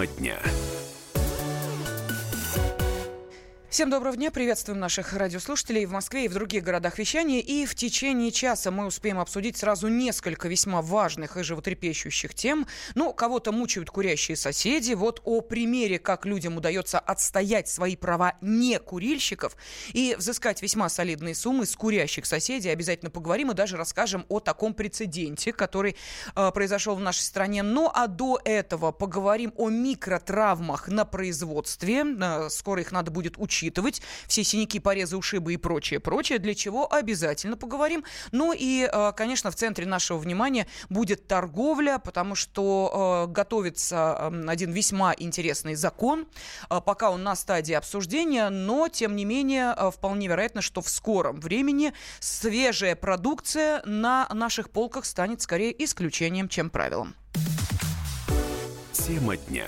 Тема дня. Всем доброго дня. Приветствуем наших радиослушателей в Москве и в других городах вещания. И в течение часа мы успеем обсудить сразу несколько весьма важных и животрепещущих тем. Ну, кого-то мучают курящие соседи. Вот о примере, как людям удается отстоять свои права не курильщиков и взыскать весьма солидные суммы с курящих соседей. Обязательно поговорим и даже расскажем о таком прецеденте, который э, произошел в нашей стране. Ну, а до этого поговорим о микротравмах на производстве. Э, скоро их надо будет учить учитывать все синяки, порезы, ушибы и прочее, прочее, для чего обязательно поговорим. Ну и, э, конечно, в центре нашего внимания будет торговля, потому что э, готовится один весьма интересный закон. Э, пока он на стадии обсуждения, но, тем не менее, вполне вероятно, что в скором времени свежая продукция на наших полках станет скорее исключением, чем правилом. Тема дня.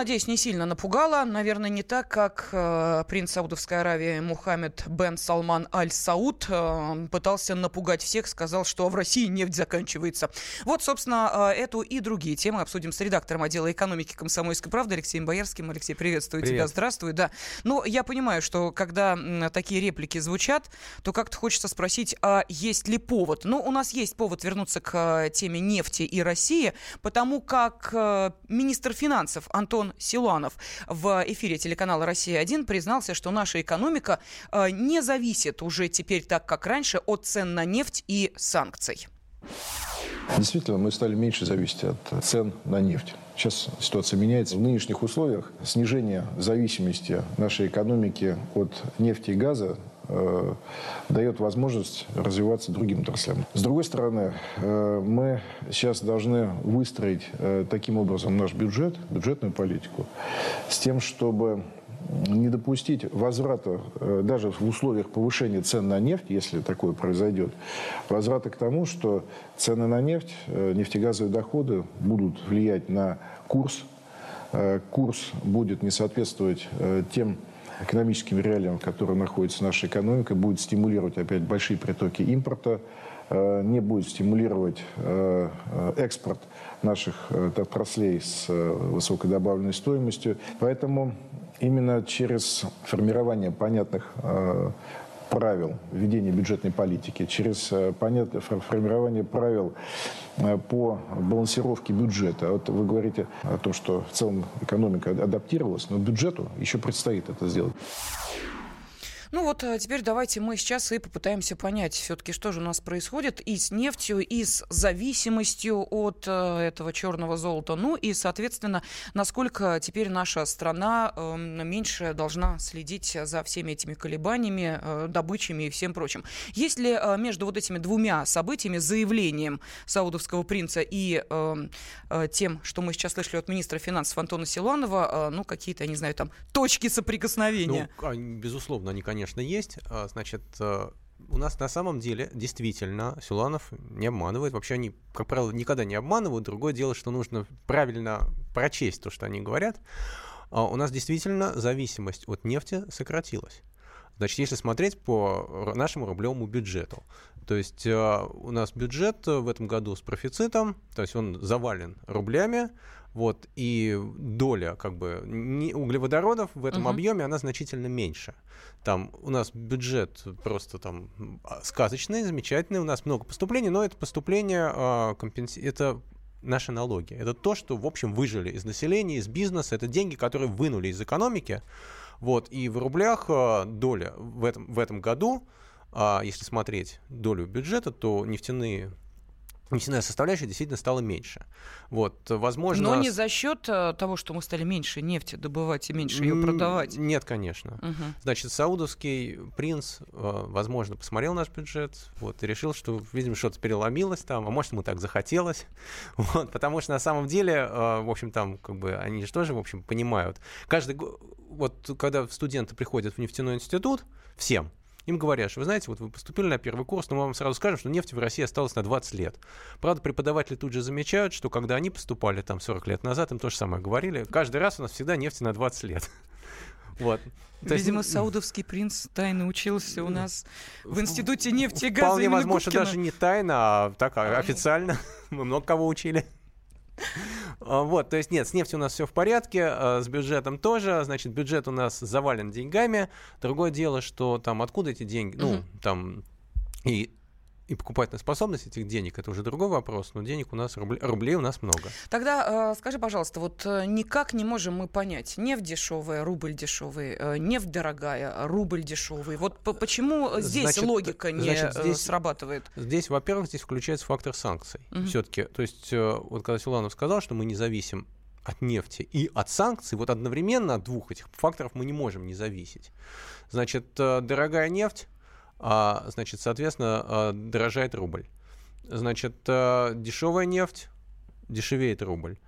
Надеюсь, не сильно напугала. Наверное, не так, как э, принц Саудовской Аравии Мухаммед бен Салман Аль-Сауд э, пытался напугать всех, сказал, что в России нефть заканчивается. Вот, собственно, э, эту и другие темы обсудим с редактором отдела экономики комсомольской правды Алексеем Боярским. Алексей, приветствую Привет. тебя. Здравствуй. Да. Ну, я понимаю, что когда м, такие реплики звучат, то как-то хочется спросить, а есть ли повод? Ну, у нас есть повод вернуться к э, теме нефти и России, потому как э, министр финансов Антон Антон Силуанов в эфире телеканала «Россия-1» признался, что наша экономика э, не зависит уже теперь так, как раньше, от цен на нефть и санкций. Действительно, мы стали меньше зависеть от цен на нефть. Сейчас ситуация меняется. В нынешних условиях снижение зависимости нашей экономики от нефти и газа э, дает возможность развиваться другим отраслям. С другой стороны, э, мы сейчас должны выстроить э, таким образом наш бюджет, бюджетную политику, с тем, чтобы не допустить возврата, э, даже в условиях повышения цен на нефть, если такое произойдет, возврата к тому, что цены на нефть, э, нефтегазовые доходы будут влиять на курс, э, курс будет не соответствовать тем экономическим реалиям, в которых находится наша экономика, будет стимулировать опять большие притоки импорта, не будет стимулировать экспорт наших отраслей с высокой добавленной стоимостью. Поэтому именно через формирование понятных э, правил ведения бюджетной политики, через э, понятное формирование правил э, по балансировке бюджета. Вот вы говорите о том, что в целом экономика адаптировалась, но бюджету еще предстоит это сделать. Ну вот а теперь давайте мы сейчас и попытаемся понять все-таки, что же у нас происходит и с нефтью, и с зависимостью от э, этого черного золота. Ну и, соответственно, насколько теперь наша страна э, меньше должна следить за всеми этими колебаниями, э, добычами и всем прочим. Есть ли э, между вот этими двумя событиями, заявлением саудовского принца и э, э, тем, что мы сейчас слышали от министра финансов Антона Силуанова, э, ну какие-то, я не знаю, там точки соприкосновения? Ну, безусловно, они, конечно, конечно, есть. А, значит, э, у нас на самом деле действительно Силуанов не обманывает. Вообще они, как правило, никогда не обманывают. Другое дело, что нужно правильно прочесть то, что они говорят. А у нас действительно зависимость от нефти сократилась. Значит, если смотреть по нашему рублевому бюджету, то есть э, у нас бюджет в этом году с профицитом, то есть он завален рублями, вот, и доля как бы не, углеводородов в этом uh-huh. объеме, она значительно меньше. Там у нас бюджет просто там а, сказочный, замечательный, у нас много поступлений, но это поступление а, компенси... это наши налоги. Это то, что, в общем, выжили из населения, из бизнеса. Это деньги, которые вынули из экономики. Вот, и в рублях а, доля в этом, в этом году, а, если смотреть долю бюджета, то нефтяные нефтяная составляющая действительно стала меньше. Вот, возможно... Но не за счет э, того, что мы стали меньше нефти добывать и меньше ее продавать. Нет, конечно. Угу. Значит, саудовский принц, э, возможно, посмотрел наш бюджет вот, и решил, что, видимо, что-то переломилось там, а может, ему так захотелось. Вот, потому что на самом деле, э, в общем, там, как бы, они же тоже, в общем, понимают. Каждый год, вот, когда студенты приходят в нефтяной институт, всем, им говорят, что вы знаете, вот вы поступили на первый курс, но мы вам сразу скажем, что нефти в России осталось на 20 лет. Правда, преподаватели тут же замечают, что когда они поступали там 40 лет назад, им то же самое говорили. Каждый раз у нас всегда нефти на 20 лет. Вот. То Видимо, есть... саудовский принц тайно учился у нас в Институте нефти и газа. Вполне возможно, даже не тайно, а так а, официально. Мы много кого учили. А, вот, то есть нет, с нефтью у нас все в порядке, а, с бюджетом тоже, значит, бюджет у нас завален деньгами. Другое дело, что там откуда эти деньги, ну, там и и покупательная способность этих денег это уже другой вопрос, но денег у нас рублей, рублей у нас много. Тогда э, скажи, пожалуйста, вот э, никак не можем мы понять, нефть дешевая, рубль дешевый, э, нефть дорогая, рубль дешевый. Вот по почему здесь значит, логика не значит, э, здесь, срабатывает? Здесь, во-первых, здесь включается фактор санкций. Угу. Все-таки, то есть, э, вот когда Силанов сказал, что мы не зависим от нефти и от санкций, вот одновременно от двух этих факторов мы не можем не зависеть. Значит, э, дорогая нефть значит, соответственно, а, дорожает рубль. Значит, а, дешевая нефть, дешевеет рубль.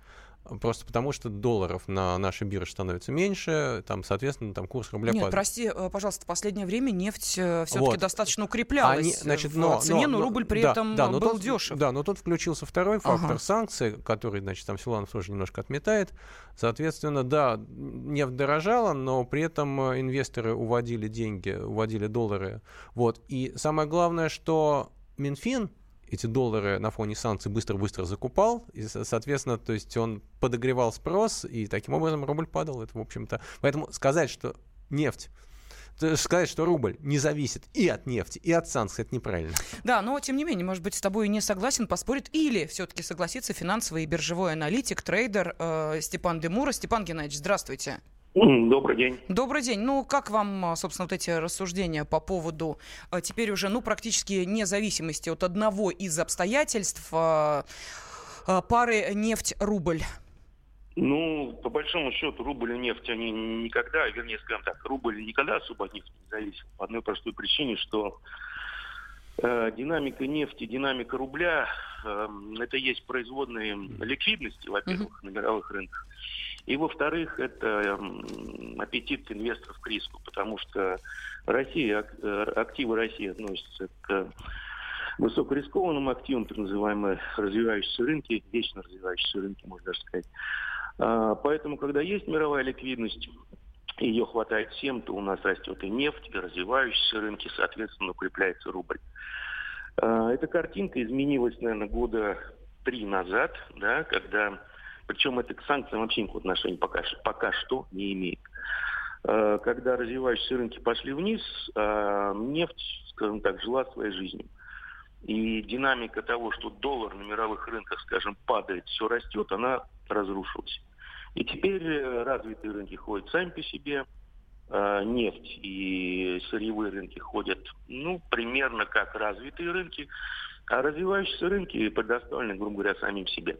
Просто потому, что долларов на нашей бирже становится меньше, там, соответственно, там курс рубля Нет, падает. прости, э, пожалуйста, в последнее время нефть э, все-таки вот. достаточно укреплялась Они, значит, но, в цене, но, но рубль при да, этом да, но был тут, дешев. Да, но тут включился второй фактор ага. санкций, который, значит, там Силанов тоже немножко отметает. Соответственно, да, нефть дорожала, но при этом э, инвесторы уводили деньги, уводили доллары. Вот. И самое главное, что Минфин эти доллары на фоне санкций быстро-быстро закупал, и, соответственно, то есть он подогревал спрос, и таким образом рубль падал. Это, в общем-то... Поэтому сказать, что нефть сказать, что рубль не зависит и от нефти, и от санкций, это неправильно. Да, но тем не менее, может быть, с тобой не согласен, поспорит, или все-таки согласится финансовый и биржевой аналитик, трейдер э, Степан Демура. Степан Геннадьевич, здравствуйте. Добрый день. Добрый день. Ну, как вам, а, собственно, вот эти рассуждения по поводу а, теперь уже, ну, практически независимости от одного из обстоятельств а, пары нефть-рубль? Ну, по большому счету, рубль и нефть, они никогда, вернее, скажем так, рубль никогда особо от нефти не зависит. По одной простой причине, что э, динамика нефти, динамика рубля, э, это есть производные ликвидности, во-первых, uh-huh. на мировых рынках. И, во-вторых, это аппетит инвесторов к риску, потому что Россия, э, активы России относятся к высокорискованным активам, так называемые развивающиеся рынки, вечно развивающиеся рынки, можно даже сказать. А, поэтому, когда есть мировая ликвидность, ее хватает всем, то у нас растет и нефть, и развивающиеся рынки, соответственно, укрепляется рубль. А, эта картинка изменилась, наверное, года три назад, да, когда причем это к санкциям вообще никакого отношения пока, пока что не имеет. Э, когда развивающиеся рынки пошли вниз, э, нефть, скажем так, жила своей жизнью. И динамика того, что доллар на мировых рынках, скажем, падает, все растет, она разрушилась. И теперь э, развитые рынки ходят сами по себе, нефть и сырьевые рынки ходят, ну, примерно как развитые рынки, а развивающиеся рынки предоставлены, грубо говоря, самим себе.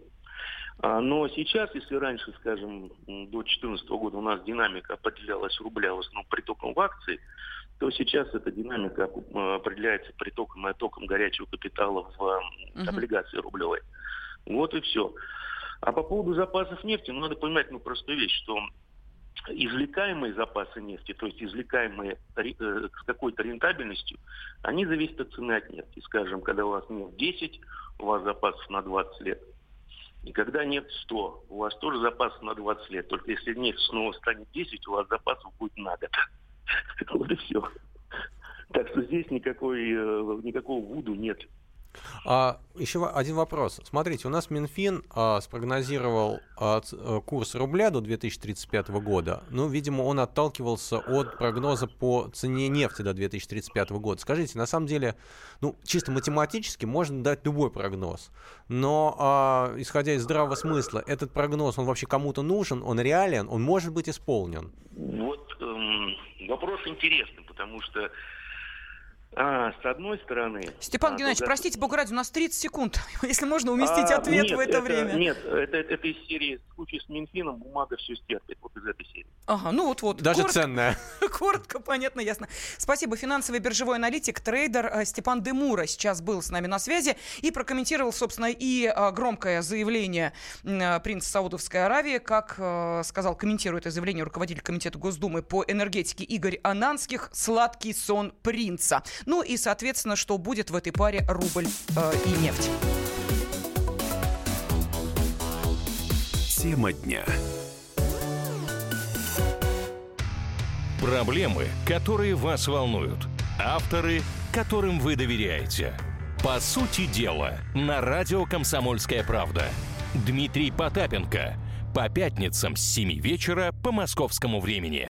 А, но сейчас, если раньше, скажем, до 2014 года у нас динамика определялась рубля в основном притоком в акции, то сейчас эта динамика а, определяется притоком и оттоком горячего капитала в облигации рублевой. Вот и все. А по поводу запасов нефти, ну, надо понимать ну, простую вещь, что извлекаемые запасы нефти, то есть извлекаемые э, с какой-то рентабельностью, они зависят от цены от нефти. Скажем, когда у вас нефть 10, у вас запасов на 20 лет – и когда нефть 100, у вас тоже запас на 20 лет. Только если нефть снова станет 10, у вас запасов будет на год. Вот и все. Так что здесь никакой, э, никакого вуду нет. А, еще один вопрос. Смотрите, у нас Минфин а, спрогнозировал а, э, курс рубля до 2035 года. Ну, видимо, он отталкивался от прогноза по цене нефти до 2035 года. Скажите, на самом деле, ну, чисто математически можно дать любой прогноз. Но, а, исходя из здравого смысла, этот прогноз, он вообще кому-то нужен, он реален, он может быть исполнен? Вот эм, вопрос интересный, потому что а, с одной стороны... Степан а, Геннадьевич, когда... простите, Бога ради, у нас 30 секунд, если можно уместить а, ответ нет, в это, это время. Нет, это, это, это из серии «Случай с Минфином, бумага все стерпит», вот из этой серии. Ага, ну вот-вот. Даже коротко, ценная. Коротко, понятно, ясно. Спасибо. Финансовый биржевой аналитик, трейдер э, Степан Демура сейчас был с нами на связи и прокомментировал, собственно, и э, громкое заявление э, принца Саудовской Аравии, как сказал, комментирует это заявление руководитель комитета Госдумы по энергетике Игорь Ананских, «Сладкий сон принца». Ну и, соответственно, соответственно, что будет в этой паре рубль э, и нефть. Тема дня. Проблемы, которые вас волнуют. Авторы, которым вы доверяете. По сути дела, на радио «Комсомольская правда». Дмитрий Потапенко. По пятницам с 7 вечера по московскому времени.